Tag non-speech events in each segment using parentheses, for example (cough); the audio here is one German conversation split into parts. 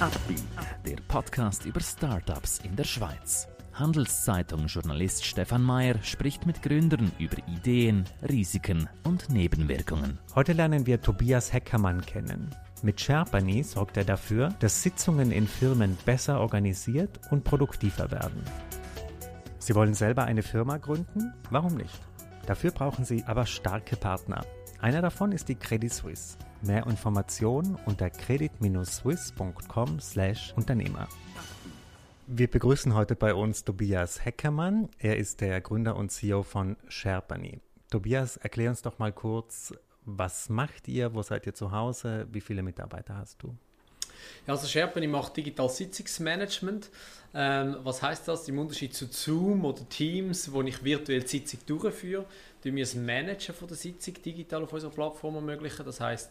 Upbeat, der Podcast über Startups in der Schweiz. Handelszeitung-Journalist Stefan Mayer spricht mit Gründern über Ideen, Risiken und Nebenwirkungen. Heute lernen wir Tobias Heckermann kennen. Mit Sherpany sorgt er dafür, dass Sitzungen in Firmen besser organisiert und produktiver werden. Sie wollen selber eine Firma gründen? Warum nicht? Dafür brauchen Sie aber starke Partner. Einer davon ist die Credit Suisse. Mehr Informationen unter credit-swiss.com/Unternehmer. Wir begrüßen heute bei uns Tobias Heckermann. Er ist der Gründer und CEO von Sherpany. Tobias, erklär uns doch mal kurz, was macht ihr, wo seid ihr zu Hause, wie viele Mitarbeiter hast du? Ja, also Sherpany macht digital Sitzungsmanagement. Ähm, was heißt das? Im Unterschied zu Zoom oder Teams, wo ich virtuell die Sitzung durchführe, tun wir das Managen von der Sitzung digital auf unserer Plattform ermöglichen. Das heißt,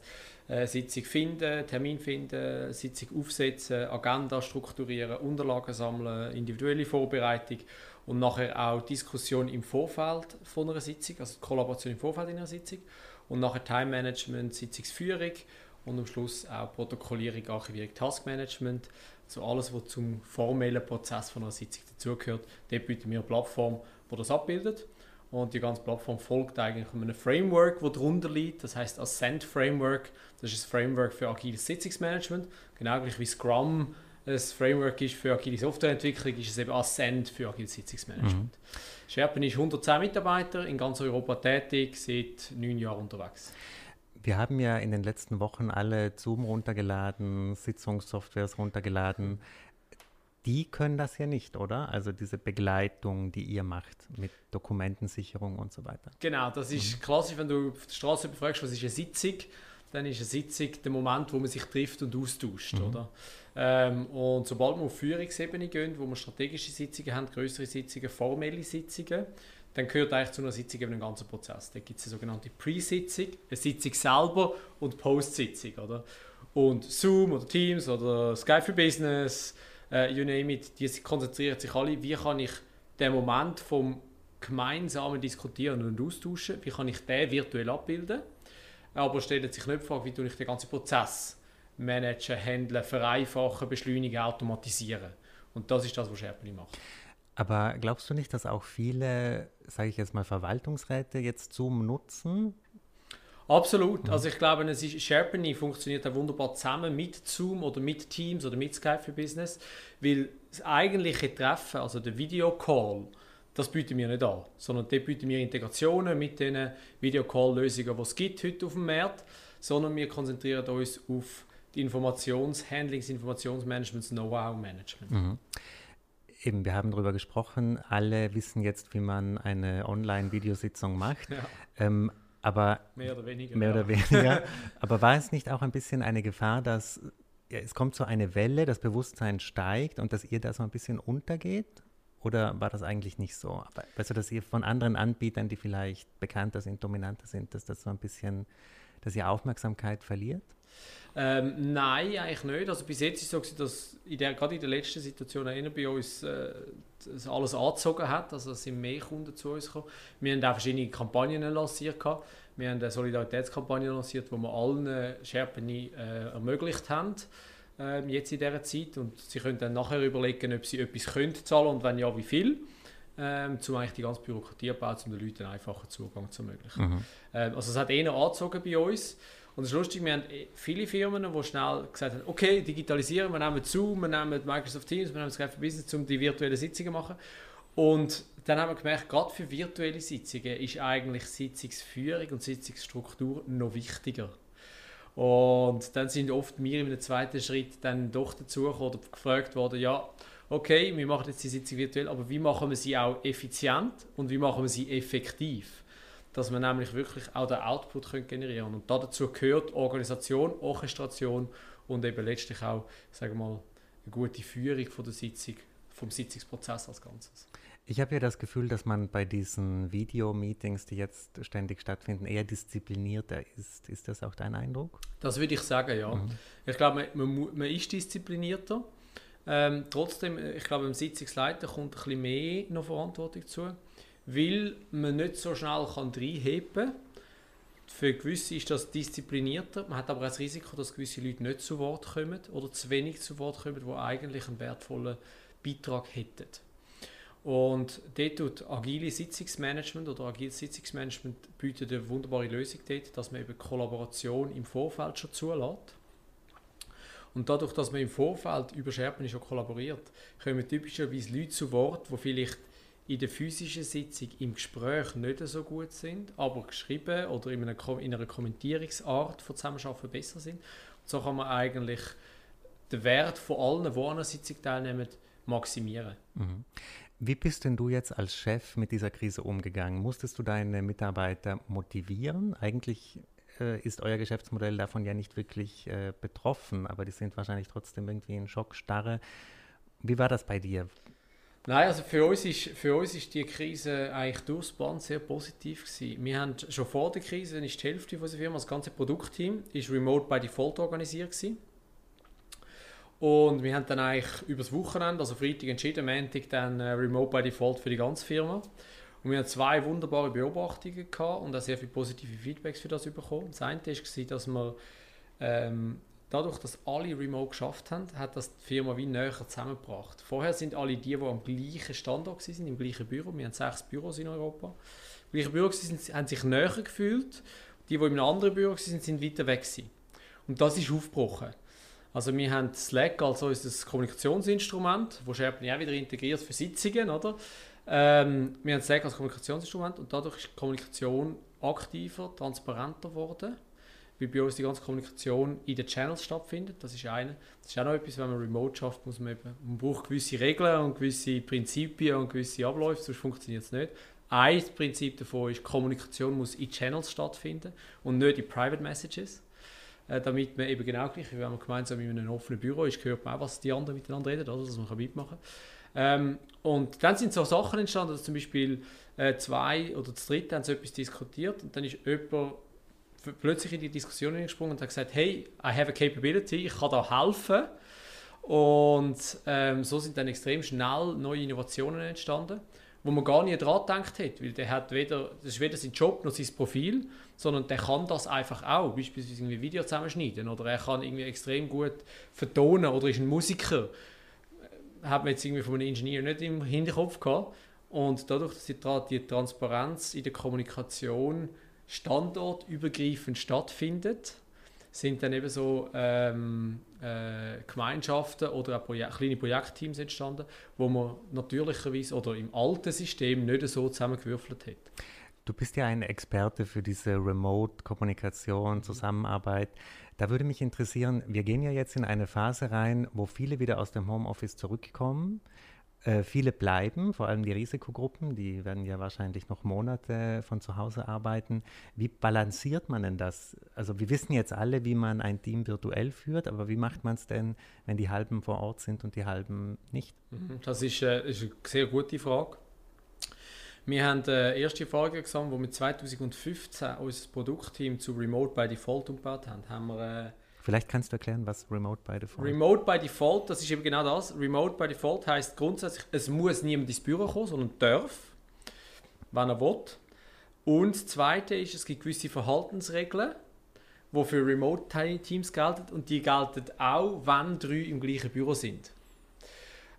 äh, Sitzung finden, Termin finden, Sitzung aufsetzen, Agenda strukturieren, Unterlagen sammeln, individuelle Vorbereitung und nachher auch Diskussion im Vorfeld von einer Sitzung, also Kollaboration im Vorfeld einer Sitzung und nachher Time Management, Sitzungsführung und am Schluss auch Protokollierung, Archivierung, Taskmanagement. Also alles, was zum formellen Prozess von einer Sitzung dazugehört. Dort bieten wir eine Plattform, die das abbildet. Und die ganze Plattform folgt eigentlich einem Framework, das darunter liegt. Das heißt Ascent Framework. Das ist ein Framework für agiles Sitzungsmanagement. Genau gleich wie Scrum ein Framework ist für agile Softwareentwicklung, ist es eben Ascent für agiles Sitzungsmanagement. Mhm. Sherpen ist 110 Mitarbeiter in ganz Europa tätig, seit neun Jahren unterwegs. Wir haben ja in den letzten Wochen alle Zoom runtergeladen, Sitzungssoftwares runtergeladen. Die können das ja nicht, oder? Also diese Begleitung, die ihr macht mit Dokumentensicherung und so weiter. Genau, das ist mhm. klassisch, wenn du auf der Straße befragst, was ist eine Sitzung, dann ist eine Sitzung der Moment, wo man sich trifft und austauscht, mhm. oder? Ähm, und sobald wir auf Führungsebene gehen, wo wir strategische Sitzungen haben, größere Sitzungen, formelle Sitzungen, dann gehört eigentlich zu einer Sitzung eben ein ganzer Prozess. Da gibt es eine sogenannte Pre-Sitzung, eine Sitzung selber und Post-Sitzung. Oder? Und Zoom oder Teams oder Skype for Business, äh, you name it, die konzentrieren sich alle, wie kann ich den Moment vom gemeinsamen Diskutieren und Austauschen, wie kann ich den virtuell abbilden, aber stellen sich nicht die Frage, wie tue ich den ganzen Prozess managen, handeln, vereinfachen, beschleunigen, automatisieren. Und das ist das, was Sherpany macht. Aber glaubst du nicht, dass auch viele, sage ich jetzt mal, Verwaltungsräte jetzt Zoom nutzen? Absolut. Mhm. Also ich glaube, es ist, Sherpany funktioniert auch wunderbar zusammen mit Zoom oder mit Teams oder mit Skype für Business, weil das eigentliche Treffen, also der Videocall, das bieten wir nicht an, sondern dort bieten wir Integrationen mit den Videocall-Lösungen, die es gibt heute auf dem Markt, sondern wir konzentrieren uns auf die Informationshandlings, Informationsmanagements, Know-how-Management. Mhm eben, wir haben darüber gesprochen, alle wissen jetzt, wie man eine Online-Videositzung macht. Ja. Ähm, aber mehr oder weniger. Mehr ja. oder weniger. (laughs) aber war es nicht auch ein bisschen eine Gefahr, dass ja, es kommt so eine Welle, das Bewusstsein steigt und dass ihr da so ein bisschen untergeht? Oder war das eigentlich nicht so? Aber, weißt du, dass ihr von anderen Anbietern, die vielleicht bekannter sind, dominanter sind, dass das so ein bisschen, dass ihr Aufmerksamkeit verliert? Ähm, nein, eigentlich nicht. Also bis jetzt ist es so, dass in der, gerade in der letzten Situation einer bei uns äh, alles angezogen hat. Also es sind mehr Kunden zu uns gekommen. Wir haben auch verschiedene Kampagnen lanciert. Gehabt. Wir haben eine Solidaritätskampagne lanciert, wo wir allen Sherpeni äh, ermöglicht haben äh, jetzt in dieser Zeit. Und sie können dann nachher überlegen, ob sie etwas können zahlen und wenn ja, wie viel. Ähm, um eigentlich die ganze Bürokratie abzubauen, um den Leuten einen einfachen Zugang zu ermöglichen. Mhm. Ähm, also es hat eher angezogen bei uns. Und es ist lustig, wir haben viele Firmen, die schnell gesagt haben, okay, digitalisieren, wir nehmen Zoom, wir nehmen Microsoft Teams, wir nehmen Skype for Business, um die virtuellen Sitzungen zu machen. Und dann haben wir gemerkt, gerade für virtuelle Sitzungen ist eigentlich Sitzungsführung und Sitzungsstruktur noch wichtiger. Und dann sind oft wir in einem zweiten Schritt dann doch dazu oder gefragt worden, ja, okay, wir machen jetzt die Sitzung virtuell, aber wie machen wir sie auch effizient und wie machen wir sie effektiv? Dass man nämlich wirklich auch den Output können generieren. Und dazu gehört Organisation, Orchestration und eben letztlich auch, sagen wir mal, eine gute Führung von der Sitzung, vom Sitzungsprozess als Ganzes. Ich habe ja das Gefühl, dass man bei diesen Video-Meetings, die jetzt ständig stattfinden, eher disziplinierter ist. Ist das auch dein Eindruck? Das würde ich sagen, ja. Mhm. Ich glaube, man, man, man ist disziplinierter. Ähm, trotzdem, ich glaube, dem Sitzungsleiter kommt ein bisschen mehr noch Verantwortung zu weil man nicht so schnell kann reinheben kann. für gewisse ist das disziplinierter. Man hat aber auch das Risiko, dass gewisse Leute nicht zu Wort kommen oder zu wenig zu Wort kommen, die eigentlich einen wertvollen Beitrag hätten. Und dort tut agile Sitzungsmanagement oder agiles Sitzungsmanagement bietet eine wunderbare Lösung dort, dass man eben Kollaboration im Vorfeld schon zulässt. Und dadurch, dass man im Vorfeld über Sherpen schon kollaboriert, kommen typischerweise Leute zu Wort, die vielleicht in der physischen Sitzung im Gespräch nicht so gut sind, aber geschrieben oder in einer, in einer Kommentierungsart von Zusammenarbeiten besser sind. Und so kann man eigentlich den Wert von allen, die an einer Sitzung teilnehmen, maximieren. Mhm. Wie bist denn du jetzt als Chef mit dieser Krise umgegangen? Musstest du deine Mitarbeiter motivieren? Eigentlich äh, ist euer Geschäftsmodell davon ja nicht wirklich äh, betroffen, aber die sind wahrscheinlich trotzdem irgendwie in Schockstarre. Wie war das bei dir? Nein, also für uns ist, für uns ist die Krise eigentlich durchs Band sehr positiv gewesen. Wir haben schon vor der Krise, ist die Hälfte unserer Firma, das ganze Produktteam, ist remote by default organisiert gewesen. Und wir haben dann eigentlich übers Wochenende, also Freitag entschieden, Montag dann äh, Remote by Default für die ganze Firma. Und wir haben zwei wunderbare Beobachtungen gehabt und auch sehr viele positive Feedbacks für das bekommen. Das eine war, dass wir ähm, dadurch, dass alle Remote geschafft haben, hat das die Firma wie näher zusammengebracht. Vorher sind alle die, die am gleichen Standort waren, im gleichen Büro, wir haben sechs Büros in Europa, im gleichen Büro waren, haben sich näher gefühlt. Die, die in einem anderen Büro waren, sind weiter weg gewesen. Und das ist aufgebrochen. Also wir haben Slack als unser Kommunikationsinstrument, wo SharePoint auch wieder integriert für Sitzungen, oder? Ähm, wir haben Slack als Kommunikationsinstrument und dadurch ist die Kommunikation aktiver, transparenter geworden, weil bei uns die ganze Kommunikation in den Channels stattfindet. Das ist eine. Das ist auch noch etwas, wenn man remote schafft, muss man eben, man braucht gewisse Regeln und gewisse Prinzipien und gewisse Abläufe, sonst funktioniert es nicht. Ein Prinzip davon ist, Kommunikation muss in Channels stattfinden und nicht in Private Messages. Äh, damit man eben genau gleich, wenn man gemeinsam in einem offenen Büro ist, hört man auch, was die anderen miteinander reden, oder, dass man mitmachen kann. Ähm, und dann sind so Sachen entstanden, dass zum Beispiel äh, zwei oder das dritte haben so etwas diskutiert und dann ist jemand plötzlich in die Diskussion gesprungen und hat gesagt, hey, I have a capability, ich kann da helfen. Und ähm, so sind dann extrem schnell neue Innovationen entstanden wo man gar nie dran gedacht hat, weil der hat weder, das ist weder sein Job noch sein Profil, sondern der kann das einfach auch, beispielsweise irgendwie Video zusammenschneiden oder er kann irgendwie extrem gut vertonen oder ist ein Musiker, hat man jetzt irgendwie von einem Ingenieur nicht im Hinterkopf gehabt und dadurch, dass die, die Transparenz in der Kommunikation standortübergreifend stattfindet, sind dann eben so ähm, äh, Gemeinschaften oder auch Projek kleine Projektteams entstanden, wo man natürlicherweise oder im alten System nicht so zusammengewürfelt hat. Du bist ja ein Experte für diese Remote-Kommunikation, Zusammenarbeit. Da würde mich interessieren, wir gehen ja jetzt in eine Phase rein, wo viele wieder aus dem Homeoffice zurückkommen. Äh, viele bleiben, vor allem die Risikogruppen, die werden ja wahrscheinlich noch Monate von zu Hause arbeiten. Wie balanciert man denn das? Also wir wissen jetzt alle, wie man ein Team virtuell führt, aber wie macht man es denn, wenn die halben vor Ort sind und die halben nicht? Mhm, das ist, äh, ist eine sehr gute Frage. Wir haben eine erste Frage gesammelt, wo wir 2015 unser Produktteam zu Remote by Default umgebaut haben. haben wir, äh, Vielleicht kannst du erklären, was Remote by Default ist. Remote by Default, das ist eben genau das. Remote by Default heißt grundsätzlich, es muss niemand ins Büro kommen, sondern darf, wenn er will. Und das Zweite ist, es gibt gewisse Verhaltensregeln, die für Remote-Teams gelten und die gelten auch, wenn drei im gleichen Büro sind.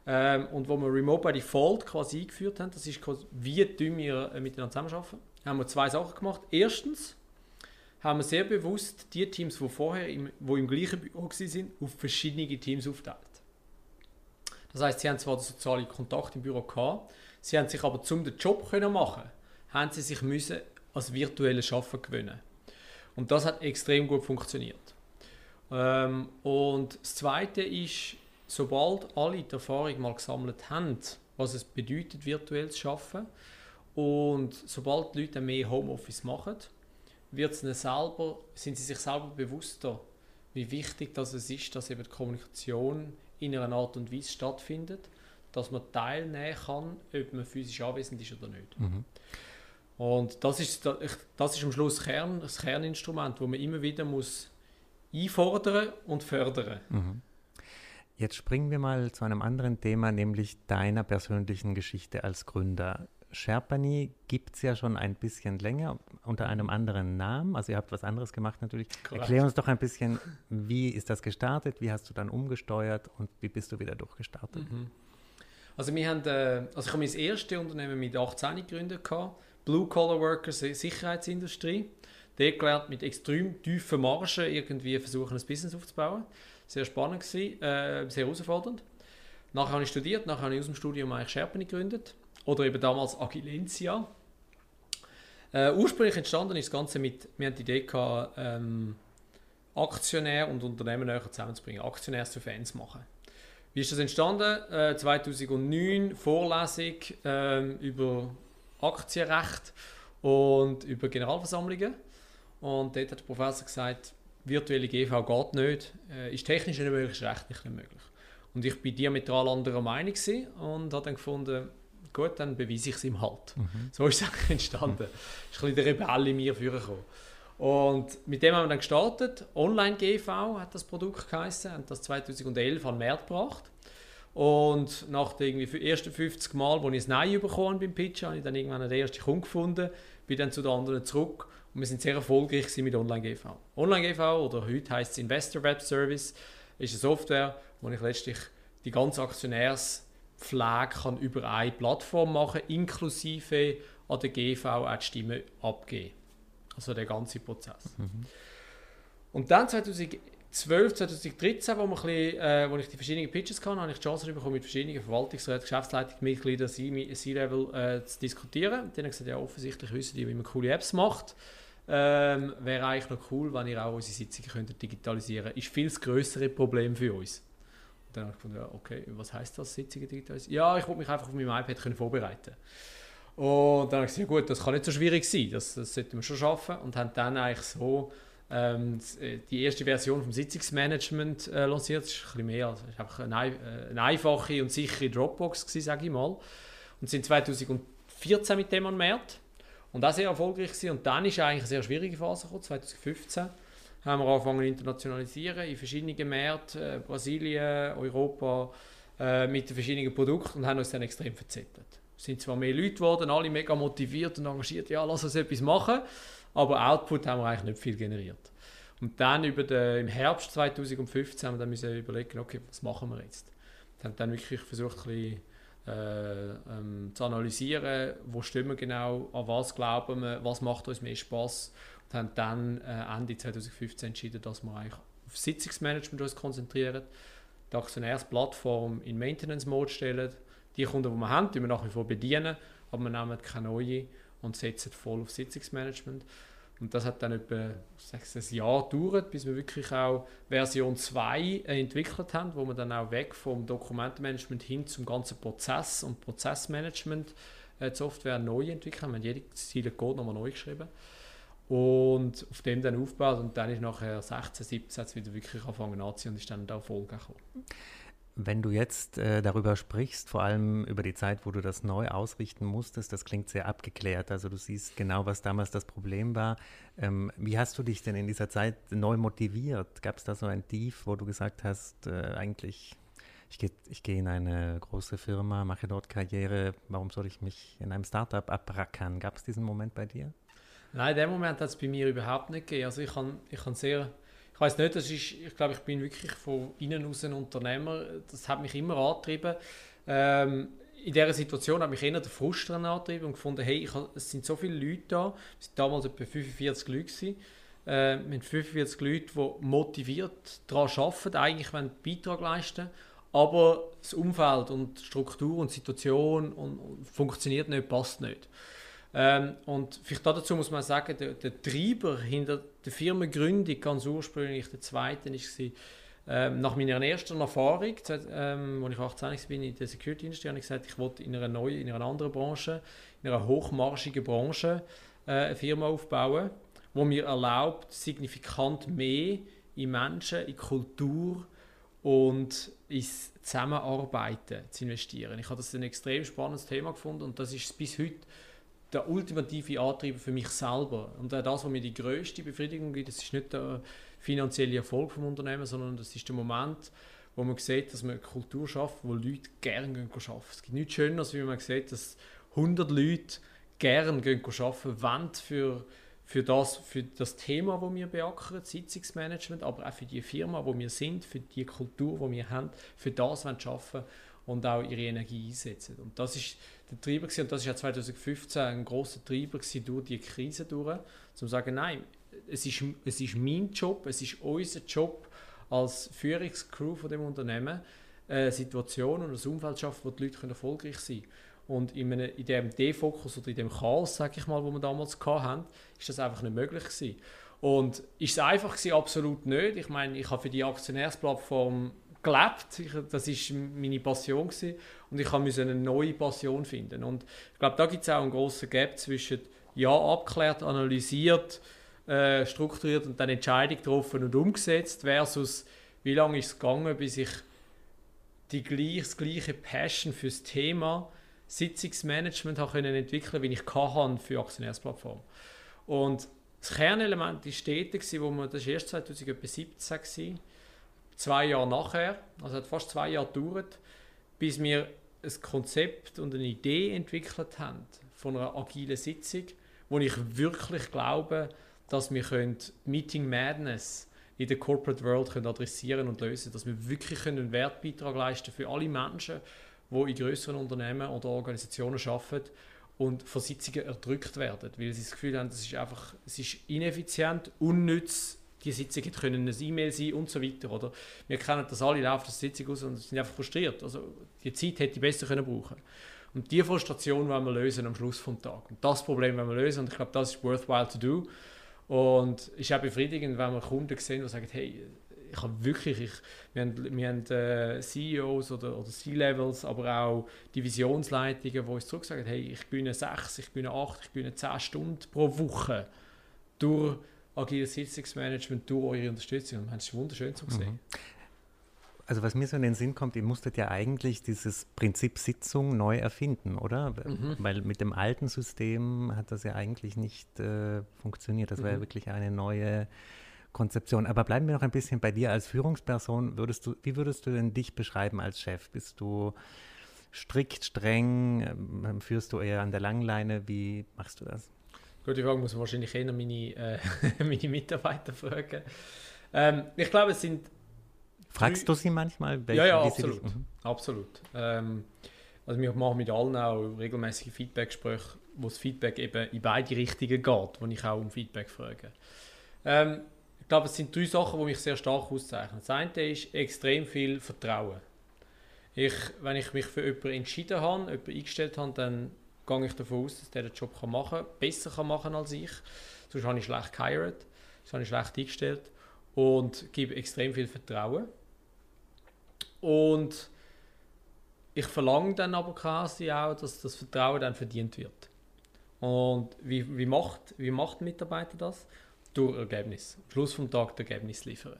Ähm, und wo wir Remote by Default quasi eingeführt haben, das ist quasi, wie wir äh, miteinander zusammenarbeiten, haben wir zwei Sachen gemacht. Erstens, haben wir sehr bewusst die Teams, die vorher im, wo im gleichen Büro waren, auf verschiedene Teams aufteilt. Das heißt, sie haben zwar den sozialen Kontakt im Büro gehabt, sie haben sich aber zum den Job können machen, haben sie sich müssen als virtuelles Schaffen gewöhnen. Und das hat extrem gut funktioniert. Ähm, und das Zweite ist, sobald alle die Erfahrung mal gesammelt haben, was es bedeutet, virtuell zu schaffen, und sobald die Leute mehr Homeoffice machen, wird es selber, sind sie sich selber bewusster, wie wichtig das es ist, dass eben die Kommunikation in einer Art und Weise stattfindet, dass man teilnehmen kann, ob man physisch anwesend ist oder nicht. Mhm. Und das ist, das ist am Schluss das, Kern, das Kerninstrument, wo man immer wieder muss einfordern und fördern. Mhm. Jetzt springen wir mal zu einem anderen Thema, nämlich deiner persönlichen Geschichte als Gründer. Sherpany gibt es ja schon ein bisschen länger unter einem anderen Namen. Also ihr habt was anderes gemacht natürlich. Correct. Erklär uns doch ein bisschen, wie ist das gestartet, wie hast du dann umgesteuert und wie bist du wieder durchgestartet? Mhm. Also wir haben, äh, also ich habe mein erstes Unternehmen mit 18 gegründet, Blue Collar Workers, Sicherheitsindustrie. Dort gelernt, mit extrem tiefen Margen irgendwie versuchen, ein Business aufzubauen. Sehr spannend gewesen, äh, sehr herausfordernd. Nachher habe ich studiert, nachher habe ich aus dem Studium eigentlich Sherpany gegründet. Oder eben damals Agilencia. Äh, ursprünglich entstanden ist das Ganze mit, wir hatten die Idee gehabt, ähm, Aktionär und Unternehmen näher zusammenzubringen, Aktionäre zu Fans machen. Wie ist das entstanden? Äh, 2009 Vorlesung äh, über Aktienrecht und über Generalversammlungen. Und dort hat der Professor gesagt, virtuelle GV geht nicht, äh, ist technisch nicht möglich, ist rechtlich nicht möglich. Und ich war diametral anderer Meinung und habe dann gefunden, gut, dann beweise ich es ihm halt. Mhm. So ist es (laughs) eigentlich entstanden. Es ist ein bisschen der Rebell in mir vorgekommen. Und mit dem haben wir dann gestartet. Online GV hat das Produkt geheißen, haben das 2011 an den Markt gebracht. Und nach den ersten 50 Mal, wo ich es Nein bekommen beim Pitch, habe ich dann irgendwann den ersten Kunden gefunden, bin dann zu den anderen zurück und wir sind sehr erfolgreich mit Online GV. Online GV oder heute heißt es Investor Web Service ist eine Software, wo ich letztlich die ganze Aktionärspflege kann über eine Plattform machen, inklusive an der GV auch die Stimme abgeben. Also der ganze Prozess. Mhm. Und dann 2012, 2013, wo, bisschen, äh, wo ich die verschiedenen Pitches hatte, habe ich die Chance bekommen, mit verschiedenen Verwaltungsräten, Geschäftsleitungsmitgliedern, C-Level äh, zu diskutieren. Dann habe ich gesagt, ja, offensichtlich wissen die, wie man coole Apps macht. Ähm, Wäre eigentlich noch cool, wenn ihr auch unsere Sitzungen könntet digitalisieren könntet. Ist viel das größere Problem für uns. Dann habe ich ja, okay, was heißt das, Sitzungen digitalisieren? Ja, ich wollte mich einfach auf meinem iPad können vorbereiten Und dann habe ich gesagt, ja gut, das kann nicht so schwierig sein, das, das sollten wir schon schaffen. Und haben dann eigentlich so ähm, äh, die erste Version vom Sitzungsmanagement äh, lanciert. Das ist ein bisschen mehr, also ist einfach eine, äh, eine einfache und sichere Dropbox sage ich mal. Und sind 2014 mit dem an Markt. Und auch sehr erfolgreich gewesen. Und dann ist eigentlich eine sehr schwierige Phase gekommen, 2015 haben wir angefangen internationalisieren in verschiedenen Märkten, äh, Brasilien, Europa, äh, mit den verschiedenen Produkten und haben uns dann extrem verzettelt. Es sind zwar mehr Leute geworden, alle mega motiviert und engagiert, ja, lass uns etwas machen, aber Output haben wir eigentlich nicht viel generiert. Und dann über den, im Herbst 2015 haben wir dann müssen überlegen, okay, was machen wir jetzt? Wir haben dann wirklich versucht, ein bisschen, äh, ähm, zu analysieren, wo stehen wir genau, an was glauben wir, was macht uns mehr Spaß und haben dann äh, Ende 2015 entschieden, dass wir eigentlich auf Sitzungsmanagement uns konzentrieren, die Aktionärsplattform in Maintenance Mode stellen, die Kunden, die wir haben, die wir nach wie vor bedienen, aber wir nehmen keine neue und setzen voll auf Sitzungsmanagement. Und das hat dann etwa sechs, ein Jahr gedauert, bis wir wirklich auch Version 2 äh, entwickelt haben, wo wir dann auch weg vom Dokumentenmanagement hin zum ganzen Prozess und Prozessmanagement äh, neu entwickelt haben. Wir haben jede Ziele Code nochmal neu geschrieben und auf dem dann aufgebaut und dann ist nachher 16, 17 wieder wirklich angefangen anzuziehen und ist dann da Erfolg gekommen. Wenn du jetzt äh, darüber sprichst, vor allem über die Zeit, wo du das neu ausrichten musstest, das klingt sehr abgeklärt. Also du siehst genau, was damals das Problem war. Ähm, wie hast du dich denn in dieser Zeit neu motiviert? Gab es da so ein Tief, wo du gesagt hast, äh, eigentlich, ich gehe geh in eine große Firma, mache dort Karriere, warum soll ich mich in einem Startup abrackern? Gab es diesen Moment bei dir? Nein, in dem Moment hat es bei mir überhaupt nicht gegeben. Also ich kann, ich kann sehr ich weiß nicht, das ist, ich glaube, ich bin wirklich von innen aus ein Unternehmer. Das hat mich immer angetrieben. Ähm, in dieser Situation hat mich eher der Frust angetrieben und gefunden, hey, ich, es sind so viele Leute da. Es waren damals etwa 45 Leute. Gewesen. Äh, mit 45 Leuten, die motiviert daran arbeiten, eigentlich einen Beitrag leisten aber das Umfeld und Struktur und Situation und, und funktioniert nicht, passt nicht. Ähm, und vielleicht dazu muss man sagen, der, der Treiber hinter der Firmengründung ganz ursprünglich, der zweite, war, ähm, nach meiner ersten Erfahrung, ähm, als ich 18 war in der Security-Industrie, habe ich gesagt, ich wollte in einer neuen, in einer anderen Branche, in einer hochmarschigen Branche äh, eine Firma aufbauen, die mir erlaubt, signifikant mehr in Menschen, in Kultur und ins Zusammenarbeiten zu investieren. Ich habe das ein extrem spannendes Thema gefunden und das ist bis heute der ultimative Antrieb für mich selber. Und das, was mir die größte Befriedigung gibt, das ist nicht der finanzielle Erfolg vom Unternehmen, sondern das ist der Moment, wo man sieht, dass man eine Kultur schafft, wo Leute gerne arbeiten. Es gibt nichts Schöneres, wie man sieht, dass 100 Leute gerne gehen arbeiten wollen für, für, das, für das Thema, das wir beackern, Sitzungsmanagement, aber auch für die Firma, wo wir sind, für die Kultur, die wir haben, für das wollen arbeiten und auch ihre Energie einsetzen. Und das ist der Treiber gewesen, und das ist ja 2015 ein großer Treiber gewesen durch die Krise durch, zum zu sagen, nein, es ist, es ist mein Job, es ist unser Job als Führungscrew von dem Unternehmen, eine Situation und ein Umfeld schaffen, wo die Leute erfolgreich sein können. Und in, einem, in dem Defokus oder in dem Chaos, sage ich mal, wo wir damals hatten, ist das einfach nicht möglich gewesen. Und ist es einfach gewesen? Absolut nicht. Ich meine, ich habe für die Aktionärsplattform gelebt. Ich, das ist meine Passion gewesen. und ich musste eine neue Passion finden. Und ich glaube, da gibt es auch einen großen Gap zwischen ja abklärt, analysiert, äh, strukturiert und dann Entscheidung getroffen und umgesetzt versus wie lange ist es gegangen, bis ich die gleich, das gleiche Passion fürs Thema Sitzungsmanagement habe können entwickeln, wie ich kann für Aktionärsplattform. Und das Kernelement ist stetig, wo man das erst 2017 war, zwei Jahre nachher, also hat fast zwei Jahre gedauert, bis wir ein Konzept und eine Idee entwickelt haben von einer agilen Sitzung, wo ich wirklich glaube, dass wir Meeting Madness in der Corporate World können adressieren und lösen, dass wir wirklich einen Wertbeitrag leisten für alle Menschen, die in größeren Unternehmen oder Organisationen arbeiten und von Sitzungen erdrückt werden, weil sie das Gefühl haben, es ist einfach, es ist ineffizient, unnütz, die Sitzungen können ein E-Mail sein und so weiter. Oder? Wir kennen das alle, laufen das Sitzung aus und sind einfach frustriert. Also die Zeit hätte ich besser können brauchen Und diese Frustration wollen wir lösen am Schluss des Tages. Und das Problem wollen wir lösen und ich glaube, das ist worthwhile to do. Und es ist auch befriedigend, wenn wir Kunden sehen, die sagen, hey, ich habe wirklich, ich, wir haben, wir haben äh, CEOs oder, oder C-Levels, aber auch Divisionsleitungen, die uns zurücksagen, hey, ich bin sechs, ich bin acht, ich bin zehn Stunden pro Woche durch agiles Sitzungsmanagement, durch eure Unterstützung. Und das ist wunderschön zu sehen. Mhm. Also was mir so in den Sinn kommt, ihr musstet ja eigentlich dieses Prinzip Sitzung neu erfinden, oder? Mhm. Weil mit dem alten System hat das ja eigentlich nicht äh, funktioniert. Das mhm. war ja mhm. wirklich eine neue Konzeption. Aber bleiben wir noch ein bisschen bei dir als Führungsperson. Würdest du, wie würdest du denn dich beschreiben als Chef? Bist du strikt, streng? Ähm, führst du eher an der Langleine? Wie machst du das? Gute Frage, muss man wahrscheinlich eher meine, äh, (laughs) meine Mitarbeiter fragen. Ähm, ich glaube, es sind Fragst du sie manchmal? Welche, ja, ja, absolut. Mhm. absolut. Ähm, also wir machen mit allen auch regelmäßige Feedback-Gespräche, wo das Feedback eben in beide Richtungen geht, wo ich auch um Feedback frage. Ähm, ich glaube, es sind drei Sachen, die mich sehr stark auszeichnen. Das eine ist extrem viel Vertrauen. Ich, wenn ich mich für jemanden entschieden habe, jemanden eingestellt habe, dann gehe ich davon aus, dass der den Job kann machen kann, besser kann machen als ich. Sonst habe ich schlecht geheiratet, sonst habe ich schlecht eingestellt und gebe extrem viel Vertrauen. Und ich verlange dann aber quasi auch, dass das Vertrauen dann verdient wird. Und wie, wie, macht, wie macht ein Mitarbeiter das? Durch Ergebnis. Am Schluss des Tages Ergebnis liefern.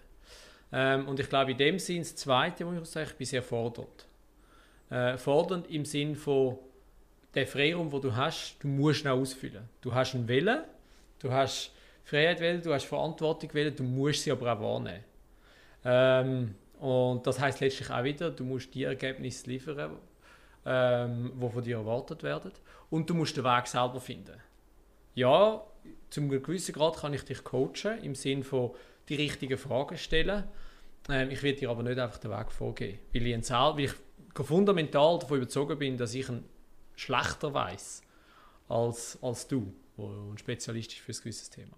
Ähm, und ich glaube, in dem Sinn, das Zweite, wo ich sage, ich bin sehr fordernd. Äh, fordernd im Sinn von, der Freiraum, den du hast, du musst ihn ausfüllen. Du hast einen Willen, du hast Freiheit wählen, du hast Verantwortung wählen, du musst sie aber auch wahrnehmen. Ähm, und das heißt letztlich auch wieder, du musst die Ergebnisse liefern, ähm, die von dir erwartet werden. Und du musst den Weg selber finden. Ja, zum gewissen Grad kann ich dich coachen, im Sinne von die richtigen Fragen stellen. Ähm, ich will dir aber nicht einfach den Weg vorgeben, weil ich, weil ich fundamental davon überzeugt bin, dass ich ihn schlechter weiß als, als du, wo ein Spezialist ist für ein gewisses Thema.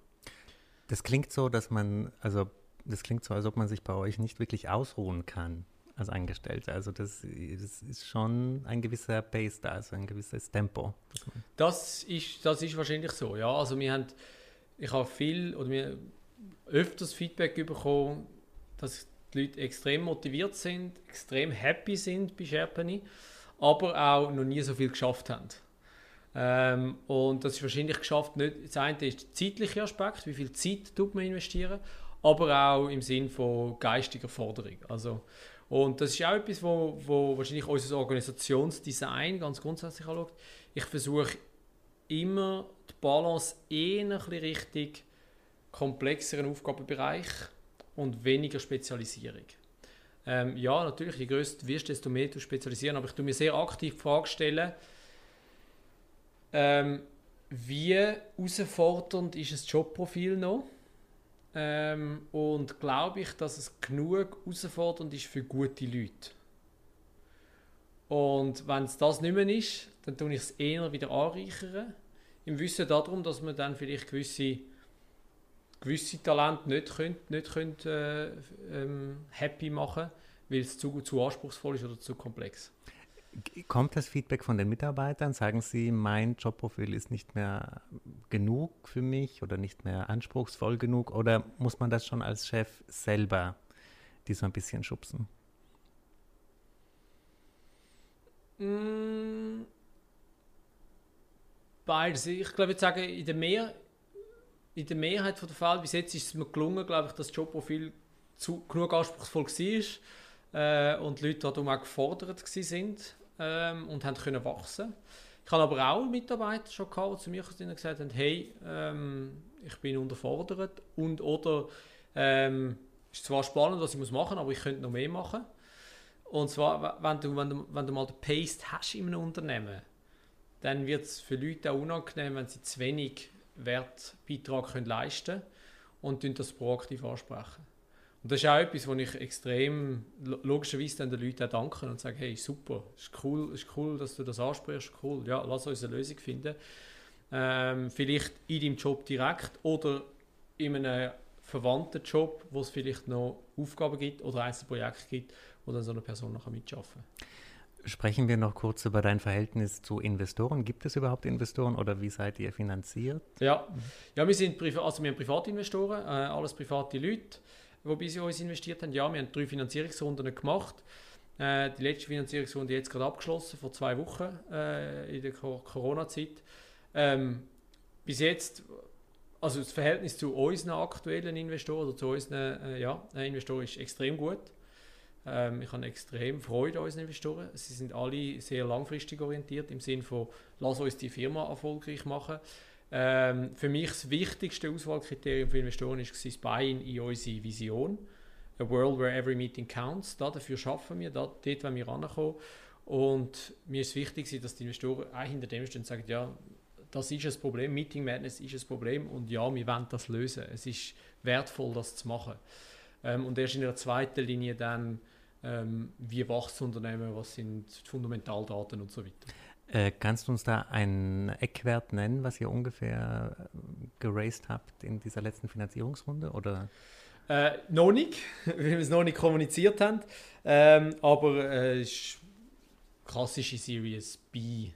Das klingt so, dass man, also das klingt so, als ob man sich bei euch nicht wirklich ausruhen kann als Angestellter. Also das, das ist schon ein gewisser Pace da, also ein gewisses Tempo. Das ist, das ist wahrscheinlich so, ja. Also wir haben, ich habe viel oder wir öfters Feedback bekommen, dass die Leute extrem motiviert sind, extrem happy sind bei Sherpany, aber auch noch nie so viel geschafft haben. Ähm, und das ist wahrscheinlich geschafft, nicht, das eine ist der zeitliche Aspekt, wie viel Zeit tut man investieren, aber auch im Sinn von geistiger Forderung. Also, und das ist auch etwas, wo, wo wahrscheinlich unser Organisationsdesign ganz grundsätzlich anschaut. Ich versuche immer die Balance eher ein bisschen richtig komplexeren Aufgabenbereich und weniger Spezialisierung. Ähm, ja, natürlich, je größer du wirst, desto mehr du spezialisieren, aber ich tue mir sehr aktiv die Frage stellen, Ähm, wie herausfordernd ist das Jobprofil noch? Ähm, und glaube ich, dass es genug herausfordernd ist für gute Leute. Und wenn es das nicht mehr ist, dann tue ich es eher wieder anreichern. Im Wissen darum, dass man dann vielleicht gewisse, gewisse Talente nicht, könnt, nicht könnt, äh, ähm, happy machen weil es zu, zu anspruchsvoll ist oder zu komplex. Kommt das Feedback von den Mitarbeitern? Sagen sie, mein Jobprofil ist nicht mehr genug für mich oder nicht mehr anspruchsvoll genug? Oder muss man das schon als Chef selber die so ein bisschen schubsen? Mm, beides. Ich glaube, ich sage, in der, Mehr, in der Mehrheit der Fälle bis jetzt ist es mir gelungen, glaube ich, dass das Jobprofil zu, genug anspruchsvoll war äh, und die Leute darum auch gefordert sind ähm, und haben können wachsen. Ich habe aber auch Mitarbeiter schon gehabt, die zu mir gesagt haben, hey, ähm, ich bin unterfordert und oder ähm, ist zwar spannend, was ich muss machen, aber ich könnte noch mehr machen. Und zwar, wenn du, wenn du, wenn du mal den Paste hast in einem Unternehmen, dann wird es für Leute auch unangenehm, wenn sie zu wenig Wertbeitrag können leisten können und das proaktiv ansprechen. Und das ist auch etwas, wo ich extrem logischerweise den Leuten auch danke und sage, hey, super, ist cool, ist cool, dass du das ansprichst, cool, ja, lass uns eine Lösung finden. Ähm, vielleicht in deinem Job direkt oder in einem verwandten Job, wo es vielleicht noch Aufgaben gibt oder einzelne Projekte gibt, wo dann so eine Person noch mitarbeiten kann. Sprechen wir noch kurz über dein Verhältnis zu Investoren. Gibt es überhaupt Investoren oder wie seid ihr finanziert? Ja, ja wir sind also wir haben Privatinvestoren, äh, alles private Leute, die bei uns investiert haben. Ja, wir haben drei Finanzierungsrunden gemacht. Äh, die letzte Finanzierungsrunde jetzt gerade abgeschlossen, vor zwei Wochen äh, in der Corona-Zeit. Ähm, bis jetzt also das Verhältnis zu unseren aktuellen Investoren oder zu unseren äh, ja, Investoren ist extrem gut. Ähm, ich habe extrem Freude an unseren Investoren. Sie sind alle sehr langfristig orientiert im Sinne von, lass uns die Firma erfolgreich machen. Ähm, für mich das wichtigste Auswahlkriterium für Investoren ist das Buy-in in unsere Vision. A world where every meeting counts. Da, dafür schaffen wir, da, dort wollen wir rankommen. Und mir ist wichtig, dass die Investoren auch hinter dem stehen und sagen, ja, das ist ein Problem, Meeting Madness ist ein Problem und ja, wir wollen das lösen. Es ist wertvoll, das zu machen. Ähm, und erst in der zweiten Linie dann ähm, wie das Unternehmen, was sind Fundamentaldaten und so weiter. Äh, kannst du uns da einen Eckwert nennen, was ihr ungefähr äh, geraced habt in dieser letzten Finanzierungsrunde? Oder? Äh, noch nicht, (laughs) weil wir es noch nicht kommuniziert haben. Ähm, aber äh, es ist klassische Series B.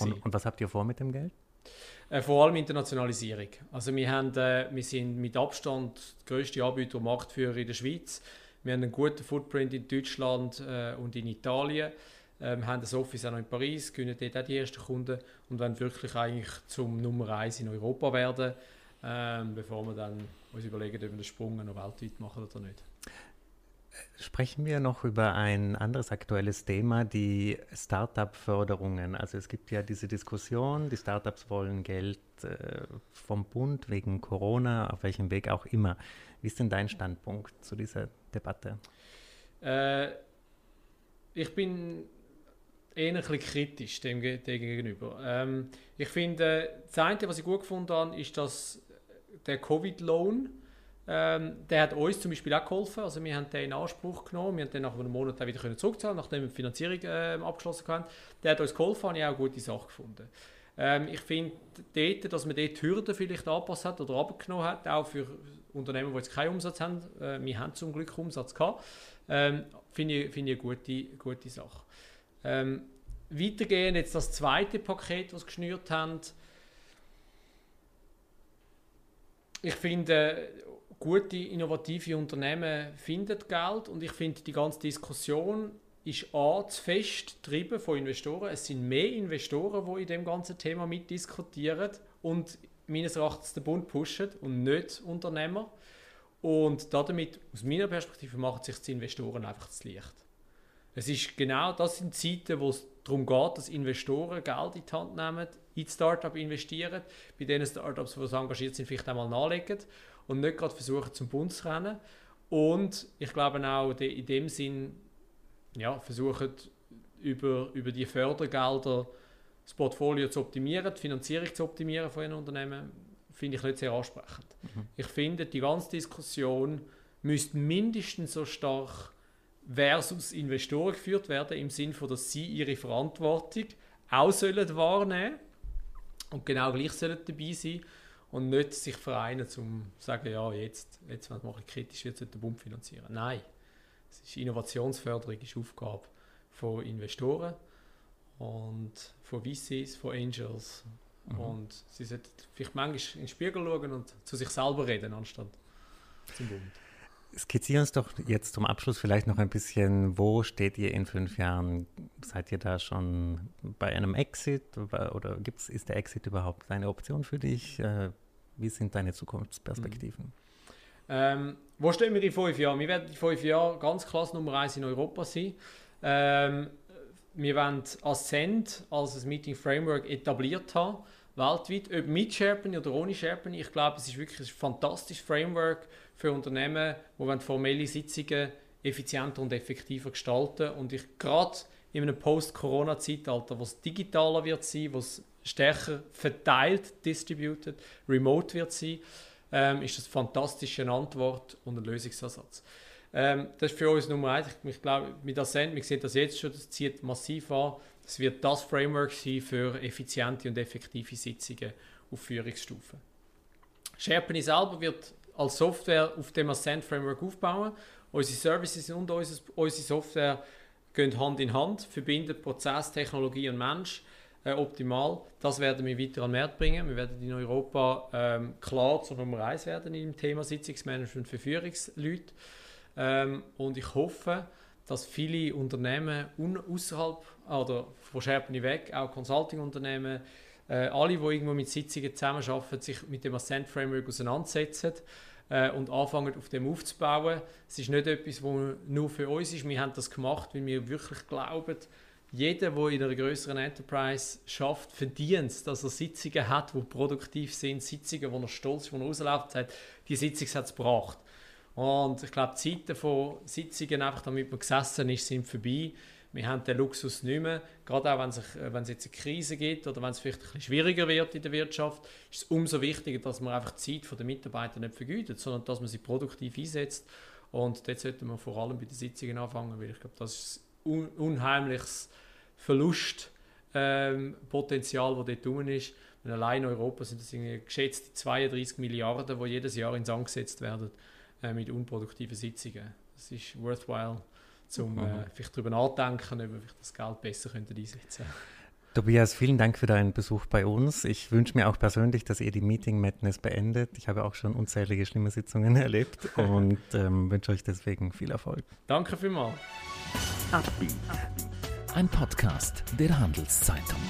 Und, und, was habt ihr vor mit dem Geld? Äh, vor allem Internationalisierung. Also wir, haben, äh, wir sind mit Abstand der grösste Anbieter und Marktführer in der Schweiz. Wir haben einen guten Footprint in Deutschland äh, und in Italien. Ähm, wir haben das Office auch noch in Paris, gewinnen dort auch die ersten Kunden und wollen wirklich eigentlich zum Nummer 1 in Europa werden, ähm, bevor wir dann uns überlegen, ob wir den Sprung noch weltweit machen oder nicht. Sprechen wir noch über ein anderes aktuelles Thema, die Startup-Förderungen. Also es gibt ja diese Diskussion, die Startups wollen Geld äh, vom Bund wegen Corona, auf welchem Weg auch immer. Wie ist denn dein Standpunkt zu dieser Debatte? Äh, ich bin bisschen kritisch dem, dem gegenüber. Ähm, ich finde, das eine, was ich gut gefunden habe, ist, dass der Covid-Loan, ähm, der hat uns zum Beispiel auch geholfen. Also wir haben den in Anspruch genommen, wir haben den nach einem Monat wieder zurückzahlen, nachdem wir die Finanzierung äh, abgeschlossen haben. Der hat uns geholfen, habe ich auch eine gute Sache gefunden. Ähm, ich finde dass man dort die Hürden vielleicht angepasst hat oder abgenommen hat, auch für Unternehmen, die jetzt keinen Umsatz haben. Äh, wir haben zum Glück Umsatz gehabt. Ähm, finde ich, find ich eine gute, gute Sache. Ähm, weitergehend jetzt das zweite Paket, das geschnürt haben. Ich finde, gute, innovative Unternehmen finden Geld und ich finde, die ganze Diskussion ist A, zu fest getrieben von Investoren. Es sind mehr Investoren, die in dem ganzen Thema mitdiskutieren und meines Erachtens den Bund pushen und nicht Unternehmer. Und damit, aus meiner Perspektive, machen sich die Investoren einfach zu leicht. Es ist genau, das sind Zeiten, wo es darum geht, dass Investoren Geld in die Hand nehmen, in Startup investieren, bei denen Startups, die engagiert sind, vielleicht einmal nachlegen und nicht gerade versuchen, zum Bund zu rennen. Und ich glaube auch in dem Sinn ja, versuchen, über, über die Fördergelder das Portfolio zu optimieren, die Finanzierung zu optimieren von ihren Unternehmen, finde ich nicht sehr ansprechend. Mhm. Ich finde, die ganze Diskussion müsste mindestens so stark versus Investoren geführt werden, im Sinne von, dass sie ihre Verantwortung auch sollen wahrnehmen und genau gleich sollen dabei sein und nicht sich vereinen, um zu sagen, ja, jetzt, jetzt wenn es kritisch wird, sollte der Bund finanzieren. Nein, es ist Innovationsförderung ist Aufgabe von Investoren und von VCs, von Angels. Mhm. Und sie sollten vielleicht manchmal in den Spiegel schauen und zu sich selber reden, anstatt zum Bund. Skizzieren uns doch jetzt zum Abschluss vielleicht noch ein bisschen, wo steht ihr in fünf Jahren? Seid ihr da schon bei einem Exit oder gibt's, ist der Exit überhaupt eine Option für dich? Äh, wie sind deine Zukunftsperspektiven? Mhm. Ähm, wo stehen wir in fünf Jahren? Wir werden in fünf Jahren ganz klasse Nummer eins in Europa sein. Ähm, wir wollen Ascent als ein Meeting Framework etabliert haben, weltweit, ob mit SharePoint oder ohne SharePoint. Ich glaube, es ist wirklich ein fantastisches Framework für Unternehmen, die formelle Sitzungen effizienter und effektiver gestalten und ich gerade in einem Post-Corona-Zeitalter, wo es digitaler wird sein, wo es stärker verteilt, distributed, remote wird sein, ähm, ist das eine fantastische Antwort und ein Lösungsansatz. Ähm, das ist für uns Nummer eins. Ich, ich glaube, mit Ascent, wir sehen das jetzt schon, das zieht massiv an. Es wird das Framework sein für effiziente und effektive Sitzungen auf Führungsstufen. SharePoint selber wird als Software auf dem Ascent Framework aufbauen. Unsere Services und unsere, unsere Software gehen Hand in Hand, verbinden Prozess, Technologie und Mensch äh, optimal. Das werden wir weiter an den Markt bringen. Wir werden in Europa ähm, klar zur Nummer 1 werden im Thema Sitzungsmanagement für Führungsleute. Ähm, und ich hoffe, dass viele Unternehmen außerhalb oder von Sherpany weg, auch Consulting-Unternehmen, äh, alle, die irgendwo mit Sitzungen zusammenarbeiten, sich mit dem Ascent Framework auseinandersetzen äh, und anfangen, auf dem aufzubauen. Es ist nicht etwas, was nur für uns ist. Wir haben das gemacht, weil wir wirklich glauben, jeder, der in einer größeren Enterprise schafft, verdient es, dass er Sitzungen hat, die produktiv sind, Sitzungen, wo er stolz ist, wo er rausläuft, sagt, die Sitzung hat es gebracht. Und ich glaube, die Zeiten von Sitzungen, einfach damit man gesessen ist, sind vorbei. Wir haben den Luxus nicht mehr. Gerade auch, wenn, sich, äh, wenn es jetzt eine Krise gibt oder wenn es vielleicht ein bisschen schwieriger wird in der Wirtschaft, ist es umso wichtiger, dass man einfach die Zeit der Mitarbeiter nicht vergütet, sondern dass man sie produktiv einsetzt. Und dort sollte man vor allem bei den Sitzungen anfangen, weil ich glaube, das ist ein unheimliches Verlustpotenzial, ähm, das dort drin ist. Und allein in Europa sind das geschätzt 32 Milliarden, die jedes Jahr ins Sand gesetzt werden äh, mit unproduktiven Sitzungen. Das ist worthwhile, um äh, vielleicht darüber nachdenken, ob wir das Geld besser könnten einsetzen könnten. Tobias, vielen Dank für deinen Besuch bei uns. Ich wünsche mir auch persönlich, dass ihr die Meeting Madness beendet. Ich habe auch schon unzählige schlimme Sitzungen (laughs) erlebt und ähm, wünsche euch deswegen viel Erfolg. Danke vielmals. Ein Podcast der Handelszeitung.